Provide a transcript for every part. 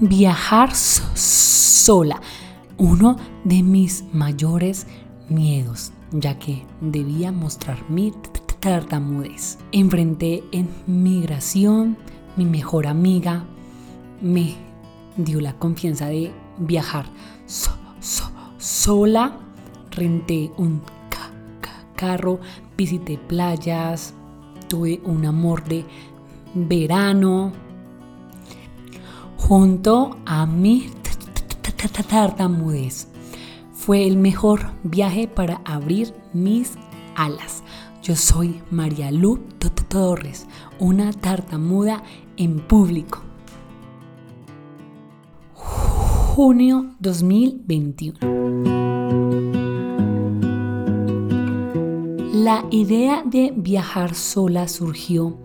viajar sola, uno de mis mayores miedos, ya que debía mostrar mi tartamudez. Enfrenté en migración, mi mejor amiga me dio la confianza de viajar sola, renté un carro, visité playas, tuve un amor de verano junto a mi tartamudez. Fue el mejor viaje para abrir mis alas. Yo soy María Lu Torres, una tartamuda en público. Junio 2021. La idea de viajar sola surgió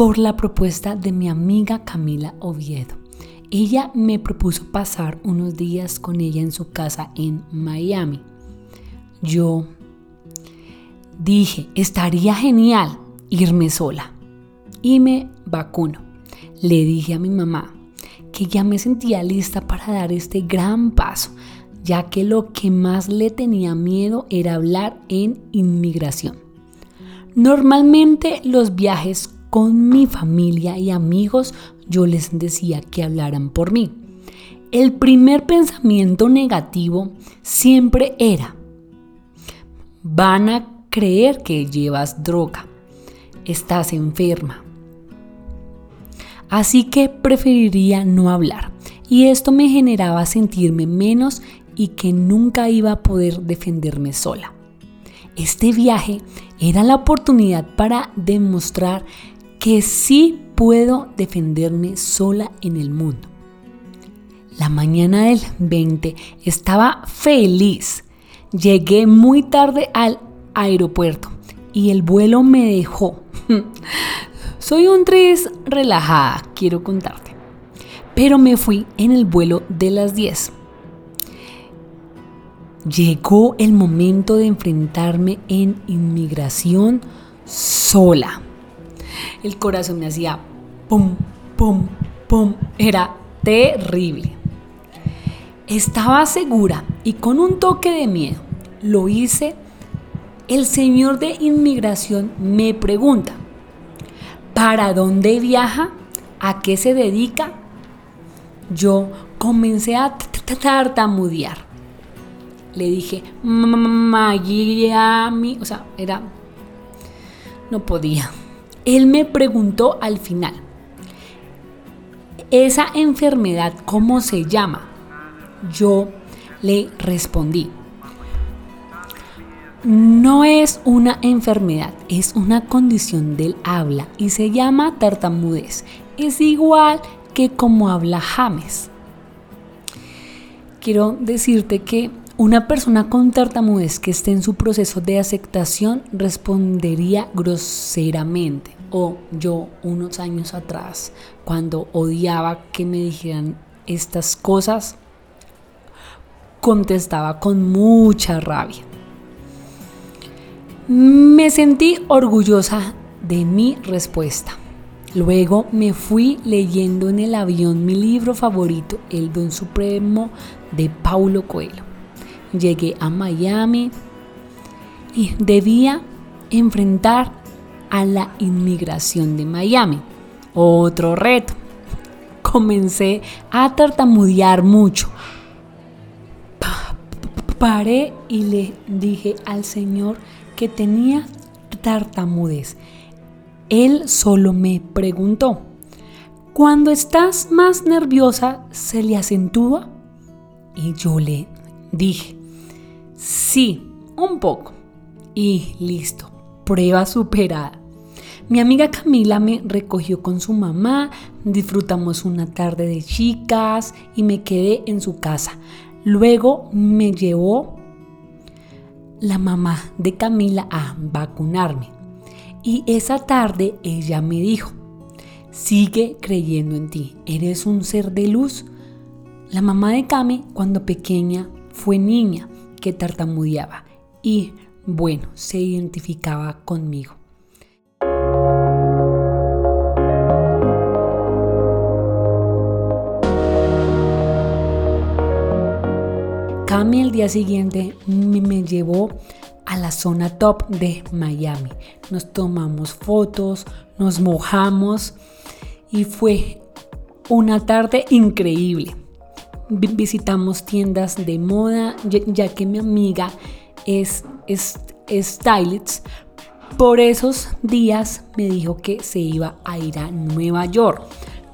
por la propuesta de mi amiga Camila Oviedo. Ella me propuso pasar unos días con ella en su casa en Miami. Yo dije, estaría genial irme sola y me vacuno. Le dije a mi mamá que ya me sentía lista para dar este gran paso, ya que lo que más le tenía miedo era hablar en inmigración. Normalmente los viajes con mi familia y amigos yo les decía que hablaran por mí. El primer pensamiento negativo siempre era, van a creer que llevas droga, estás enferma. Así que preferiría no hablar y esto me generaba sentirme menos y que nunca iba a poder defenderme sola. Este viaje era la oportunidad para demostrar que sí puedo defenderme sola en el mundo. La mañana del 20 estaba feliz. Llegué muy tarde al aeropuerto y el vuelo me dejó. Soy un tres relajada, quiero contarte. Pero me fui en el vuelo de las 10. Llegó el momento de enfrentarme en inmigración sola. El corazón me hacía pum, pum, pum. Era terrible. Estaba segura y con un toque de miedo lo hice. El señor de inmigración me pregunta, ¿para dónde viaja? ¿A qué se dedica? Yo comencé a tartamudear. Le dije, Miami, o sea, era, no podía. Él me preguntó al final, ¿esa enfermedad cómo se llama? Yo le respondí, no es una enfermedad, es una condición del habla y se llama tartamudez. Es igual que como habla James. Quiero decirte que una persona con tartamudez que esté en su proceso de aceptación respondería groseramente. O yo unos años atrás, cuando odiaba que me dijeran estas cosas, contestaba con mucha rabia. Me sentí orgullosa de mi respuesta. Luego me fui leyendo en el avión mi libro favorito, El Don Supremo de Paulo Coelho llegué a Miami y debía enfrentar a la inmigración de Miami. Otro reto. Comencé a tartamudear mucho. Paré y le dije al Señor que tenía tartamudez. Él solo me preguntó, cuando estás más nerviosa, ¿se le acentúa? Y yo le dije, Sí, un poco. Y listo, prueba superada. Mi amiga Camila me recogió con su mamá, disfrutamos una tarde de chicas y me quedé en su casa. Luego me llevó la mamá de Camila a vacunarme. Y esa tarde ella me dijo, sigue creyendo en ti, eres un ser de luz. La mamá de Cami cuando pequeña fue niña que tartamudeaba y, bueno, se identificaba conmigo. Cami el día siguiente me llevó a la zona top de Miami. Nos tomamos fotos, nos mojamos y fue una tarde increíble. Visitamos tiendas de moda, ya que mi amiga es, es, stylist. Por esos días me dijo que se iba a ir a Nueva York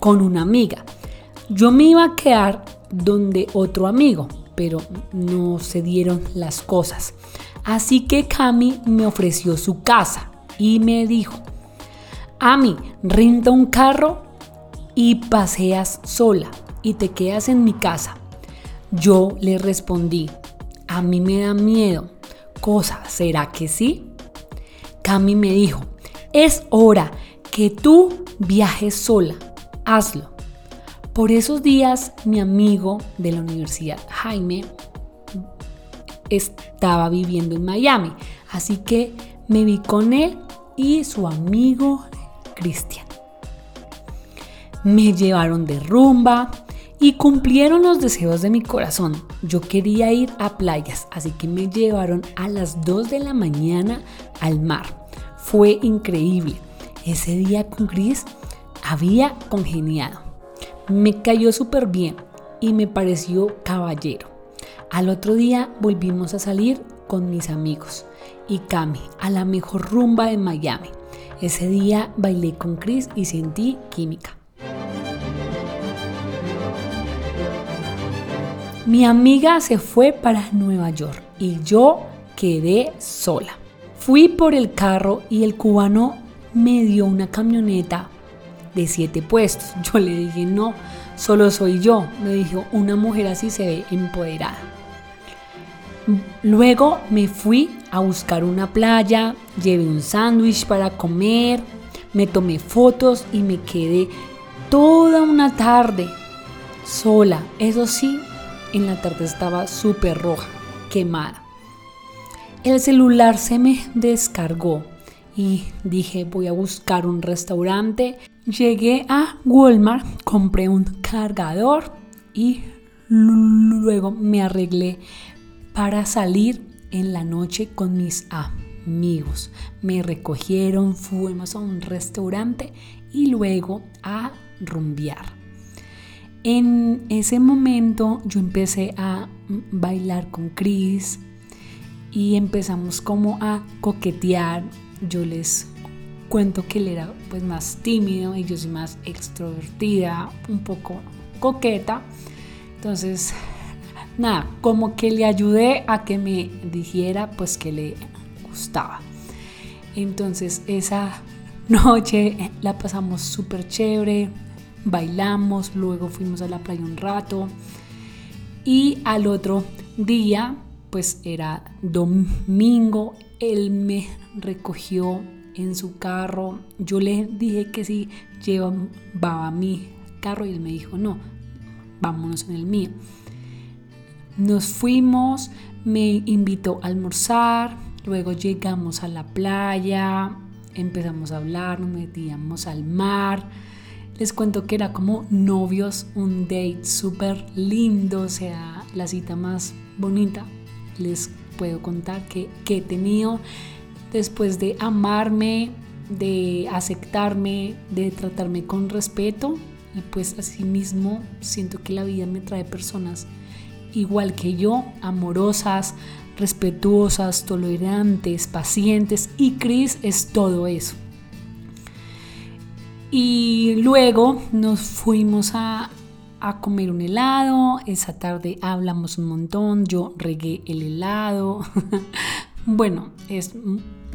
con una amiga. Yo me iba a quedar donde otro amigo, pero no se dieron las cosas. Así que Cami me ofreció su casa y me dijo, Ami, renta un carro y paseas sola y te quedas en mi casa. Yo le respondí, a mí me da miedo. Cosa, ¿será que sí? Cami me dijo, es hora que tú viajes sola. Hazlo. Por esos días mi amigo de la universidad, Jaime, estaba viviendo en Miami, así que me vi con él y su amigo Cristian. Me llevaron de rumba y cumplieron los deseos de mi corazón. Yo quería ir a playas, así que me llevaron a las 2 de la mañana al mar. Fue increíble. Ese día con Chris había congeniado. Me cayó súper bien y me pareció caballero. Al otro día volvimos a salir con mis amigos y Cami a la mejor rumba de Miami. Ese día bailé con Chris y sentí química. Mi amiga se fue para Nueva York y yo quedé sola. Fui por el carro y el cubano me dio una camioneta de siete puestos. Yo le dije, no, solo soy yo. Me dijo, una mujer así se ve empoderada. Luego me fui a buscar una playa, llevé un sándwich para comer, me tomé fotos y me quedé toda una tarde sola. Eso sí, en la tarde estaba súper roja, quemada. El celular se me descargó y dije voy a buscar un restaurante. Llegué a Walmart, compré un cargador y luego me arreglé para salir en la noche con mis amigos. Me recogieron, fuimos a un restaurante y luego a rumbear. En ese momento yo empecé a bailar con Chris y empezamos como a coquetear, yo les cuento que él era pues más tímido y yo soy más extrovertida, un poco coqueta. Entonces, nada, como que le ayudé a que me dijera pues que le gustaba. Entonces, esa noche la pasamos súper chévere, bailamos, luego fuimos a la playa un rato y al otro día pues era domingo, él me recogió en su carro. Yo le dije que si llevaba mi carro y él me dijo, no, vámonos en el mío. Nos fuimos, me invitó a almorzar, luego llegamos a la playa, empezamos a hablar, nos metíamos al mar. Les cuento que era como novios, un date súper lindo, o sea, la cita más bonita. Les puedo contar que, que he tenido después de amarme, de aceptarme, de tratarme con respeto pues así mismo siento que la vida me trae personas igual que yo, amorosas, respetuosas, tolerantes, pacientes y Chris es todo eso. Y luego nos fuimos a, a comer un helado, esa tarde hablamos un montón, yo regué el helado, bueno, es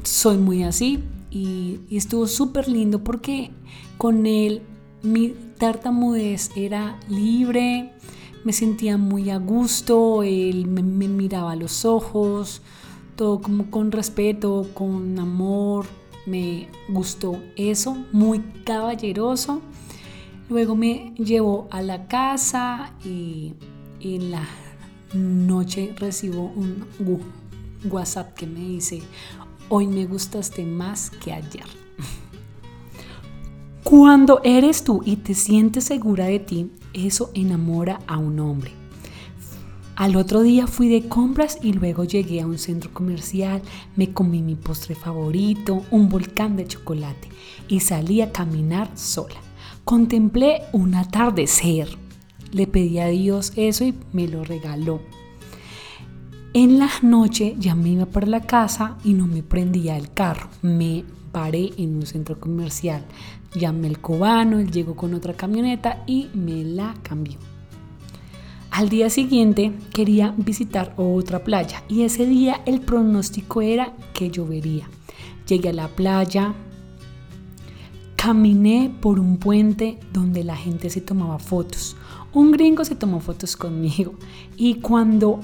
soy muy así y, estuvo súper lindo porque con él mi tartamudez era libre, me sentía muy a gusto, él me, me, miraba a los ojos, todo como con respeto, con amor, me gustó eso, muy caballeroso. Luego me llevó a la casa y en la noche recibo un WhatsApp que me dice, hoy me gustaste más que ayer. Cuando eres tú y te sientes segura de ti, eso enamora a un hombre. Al otro día fui de compras y luego llegué a un centro comercial, me comí mi postre favorito, un volcán de chocolate y salí a caminar sola. Contemplé un atardecer. Le pedí a Dios eso y me lo regaló. En la noche ya me iba para la casa y no me prendía el carro. Me paré en un centro comercial. Llamé al cubano, él llegó con otra camioneta y me la cambió. Al día siguiente quería visitar otra playa y ese día el pronóstico era que llovería. Llegué a la playa, caminé por un puente donde la gente se tomaba fotos. Un gringo se tomó fotos conmigo y cuando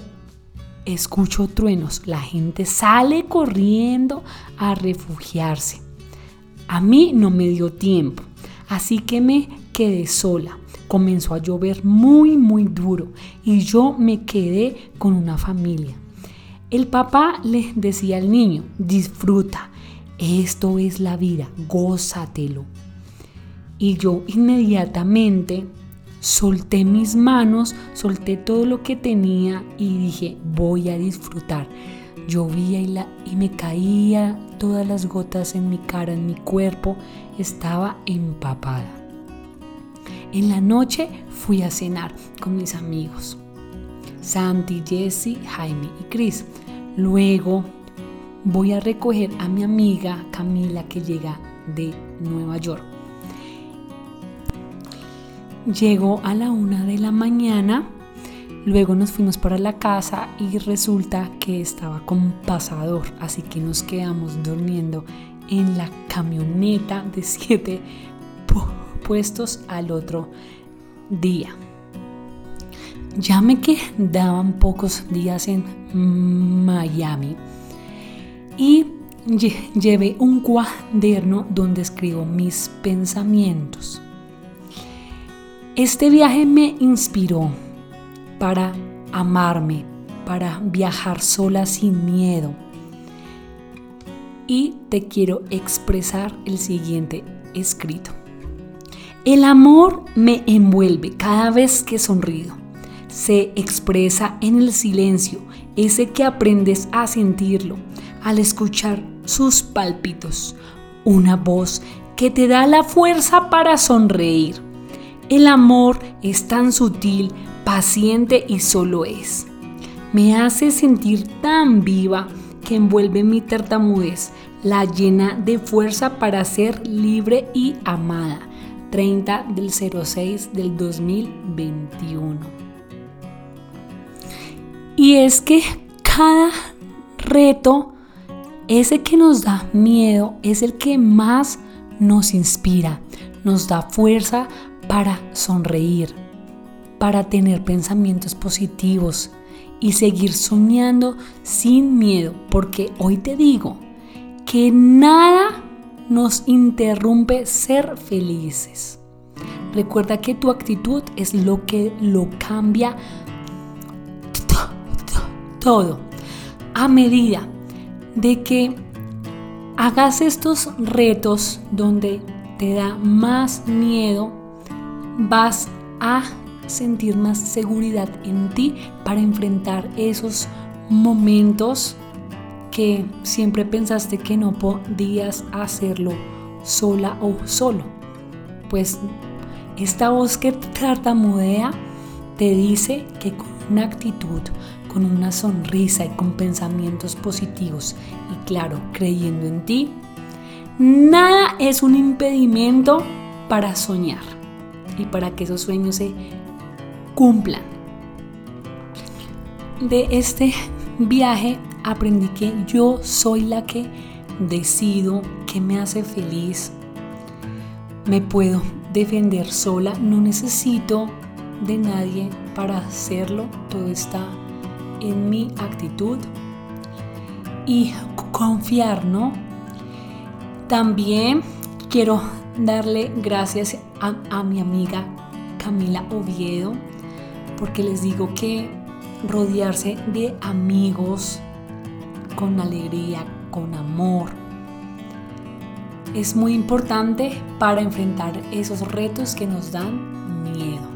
escucho truenos, la gente sale corriendo a refugiarse. A mí no me dio tiempo, así que me quedé sola. Comenzó a llover muy, muy duro y yo me quedé con una familia. El papá le decía al niño, disfruta, esto es la vida, gózatelo. Y yo inmediatamente solté mis manos, solté todo lo que tenía y dije, voy a disfrutar. Llovía y, la, y me caía todas las gotas en mi cara, en mi cuerpo, estaba empapada. En la noche fui a cenar con mis amigos, Santi, Jesse, Jaime y Chris. Luego voy a recoger a mi amiga Camila que llega de Nueva York. Llegó a la una de la mañana, luego nos fuimos para la casa y resulta que estaba con pasador, así que nos quedamos durmiendo en la camioneta de siete al otro día. Ya me quedaban pocos días en Miami y llevé un cuaderno donde escribo mis pensamientos. Este viaje me inspiró para amarme, para viajar sola sin miedo. Y te quiero expresar el siguiente escrito. El amor me envuelve cada vez que sonrío. Se expresa en el silencio, ese que aprendes a sentirlo al escuchar sus pálpitos. Una voz que te da la fuerza para sonreír el amor es tan sutil, paciente y solo es. Me hace sentir tan viva que envuelve mi tartamudez, la llena de fuerza para ser libre y amada. 30 del 06 del 2021. Y es que cada reto, ese que nos da miedo, es el que más nos inspira, nos da fuerza para sonreír, para tener pensamientos positivos y seguir soñando sin miedo, porque hoy te digo que nada nos interrumpe ser felices. Recuerda que tu actitud es lo que lo cambia todo. A medida de que hagas estos retos donde te da más miedo, vas a sentir más seguridad en ti para enfrentar esos momentos que siempre pensaste que no podías hacerlo sola o solo. Pues esta voz que tartamudea te dice que con una actitud, con una sonrisa y con pensamientos positivos y claro, creyendo en ti, nada es un impedimento para soñar y para que esos sueños se cumplan. De este viaje aprendí que yo soy la que decido qué me hace feliz. Me puedo defender sola, no necesito de nadie para hacerlo. Todo está en mi actitud y confiar, ¿no? También quiero darle gracias a, mi amiga Camila Oviedo, porque les digo que rodearse de amigos con alegría, con amor, es muy importante para enfrentar esos retos que nos dan miedo.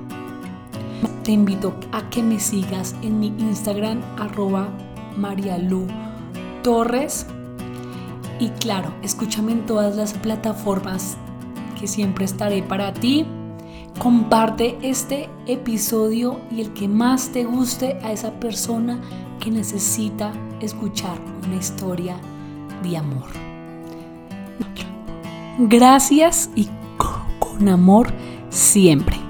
te invito a que me sigas en mi Instagram arroba marialu torres. Y claro, escúchame en todas las plataformas que siempre estaré para ti. Comparte este episodio y el que más te guste a esa persona que necesita escuchar una historia de amor. Gracias y con amor siempre.